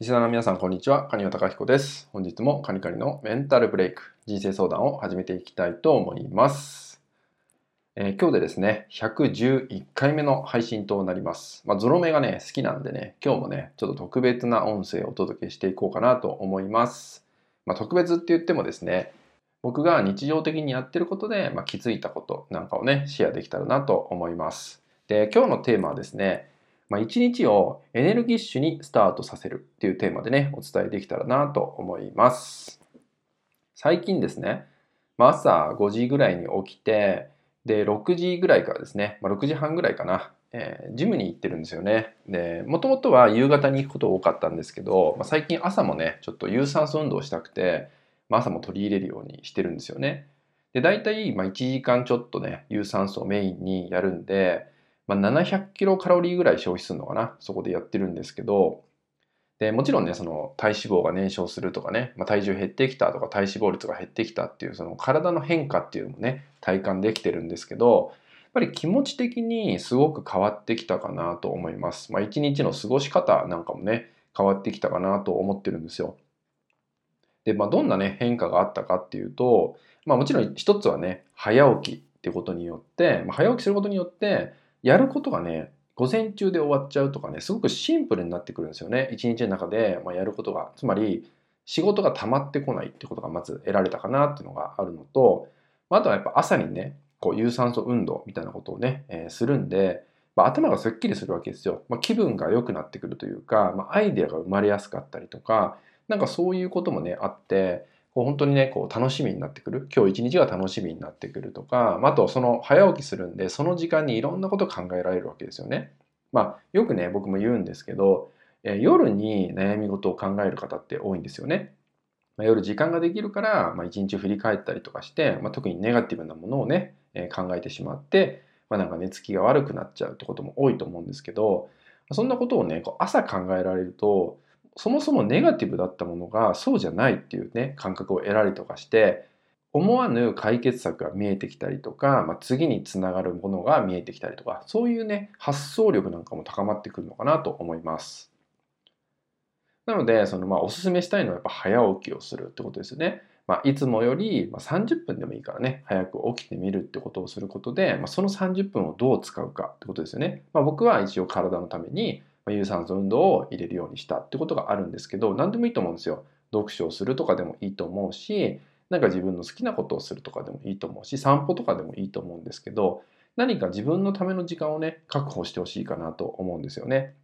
リスナーの皆さん、こんにちは。カニワタカヒコです。本日もカニカニのメンタルブレイク、人生相談を始めていきたいと思います。えー、今日でですね、111回目の配信となります。まあ、ゾロ目がね、好きなんでね、今日もね、ちょっと特別な音声をお届けしていこうかなと思います。まあ、特別って言ってもですね、僕が日常的にやってることで、まあ、気づいたことなんかをね、シェアできたらなと思います。で、今日のテーマはですね、まあ、一日をエネルギッシュにスタートさせるっていうテーマでね、お伝えできたらなと思います。最近ですね、まあ、朝5時ぐらいに起きて、で、6時ぐらいからですね、まあ、6時半ぐらいかな、えー、ジムに行ってるんですよね。で、もともとは夕方に行くこと多かったんですけど、まあ、最近朝もね、ちょっと有酸素運動したくて、まあ、朝も取り入れるようにしてるんですよね。で、大体、まあ、1時間ちょっとね、有酸素をメインにやるんで、まあ、700キロカロリーぐらい消費するのかな。そこでやってるんですけど、でもちろんね、その体脂肪が燃焼するとかね、まあ、体重減ってきたとか体脂肪率が減ってきたっていうその体の変化っていうのもね、体感できてるんですけど、やっぱり気持ち的にすごく変わってきたかなと思います。まあ、一日の過ごし方なんかもね、変わってきたかなと思ってるんですよ。で、まあ、どんなね、変化があったかっていうと、まあ、もちろん一つはね、早起きってことによって、まあ、早起きすることによって、やることがね、午前中で終わっちゃうとかね、すごくシンプルになってくるんですよね。一日の中で、まやることが。つまり、仕事が溜まってこないってことがまず得られたかなっていうのがあるのと、あとはやっぱ朝にね、こう有酸素運動みたいなことをね、えー、するんで、まあ、頭がすっきりするわけですよ。まあ、気分が良くなってくるというか、まあ、アイデアが生まれやすかったりとか、なんかそういうこともね、あって、こう本当にね、こう楽しみになってくる。今日一日が楽しみになってくるとか、あとその早起きするんで、その時間にいろんなこと考えられるわけですよね。まあ、よくね、僕も言うんですけど、え夜に悩み事を考える方って多いんですよね。まあ、夜時間ができるから、まあ、一日振り返ったりとかして、まあ、特にネガティブなものをね、え考えてしまって、まあ、なんか寝つきが悪くなっちゃうってことも多いと思うんですけど、そんなことをね、こう朝考えられると、そもそもネガティブだったものがそうじゃないっていうね感覚を得られとかして思わぬ解決策が見えてきたりとか、まあ、次につながるものが見えてきたりとかそういうね発想力なんかも高まってくるのかなと思います。なのでそのまあおすすめしたいのはやっぱ早起きをするってことですよね。まあ、いつもより30分でもいいからね早く起きてみるってことをすることで、まあ、その30分をどう使うかってことですよね。まあ、僕は一応体のために有酸素運動を入れるようにしたってことがあるんですけど何でもいいと思うんですよ。読書をするとかでもいいと思うしなんか自分の好きなことをするとかでもいいと思うし散歩とかでもいいと思うんですけど何か自分のための時間をね確保してほしいかなと思うんですよね。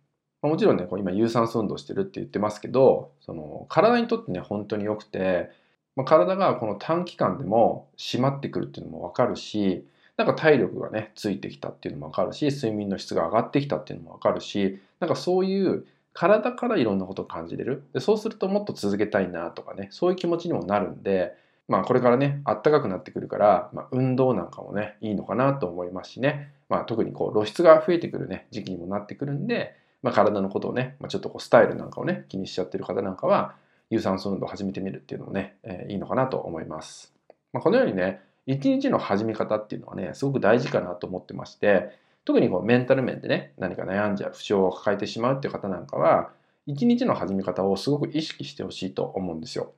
もちろんねこう今有酸素運動してるって言ってますけどその体にとってね本当に良くて、まあ、体がこの短期間でも締まってくるっていうのも分かるしなんか体力がね、ついてきたっていうのもわかるし、睡眠の質が上がってきたっていうのもわかるし、なんかそういう体からいろんなことを感じれる。でそうするともっと続けたいなとかね、そういう気持ちにもなるんで、まあこれからね、あったかくなってくるから、まあ、運動なんかもね、いいのかなと思いますしね、まあ特にこう露出が増えてくるね、時期にもなってくるんで、まあ体のことをね、まあ、ちょっとこうスタイルなんかをね、気にしちゃってる方なんかは、有酸素運動を始めてみるっていうのもね、えー、いいのかなと思います。まあ、このようにね、一日の始め方っていうのはね、すごく大事かなと思ってまして、特にこうメンタル面でね、何か悩んじゃう、不調を抱えてしまうっていう方なんかは、一日の始め方をすごく意識してほしいと思うんですよ。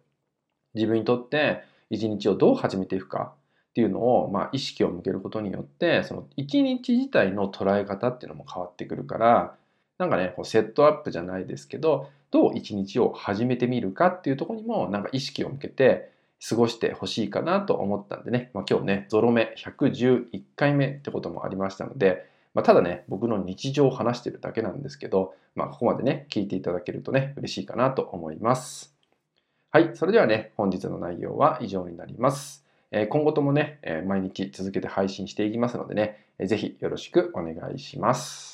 自分にとって一日をどう始めていくかっていうのを、まあ、意識を向けることによって、その一日自体の捉え方っていうのも変わってくるから、なんかね、こうセットアップじゃないですけど、どう一日を始めてみるかっていうところにもなんか意識を向けて、過ごしてほしいかなと思ったんでね、まあ、今日ね、ゾロ目111回目ってこともありましたので、まあ、ただね、僕の日常を話してるだけなんですけど、まあ、ここまでね、聞いていただけるとね、嬉しいかなと思います。はい、それではね、本日の内容は以上になります。え今後ともね、毎日続けて配信していきますのでね、ぜひよろしくお願いします。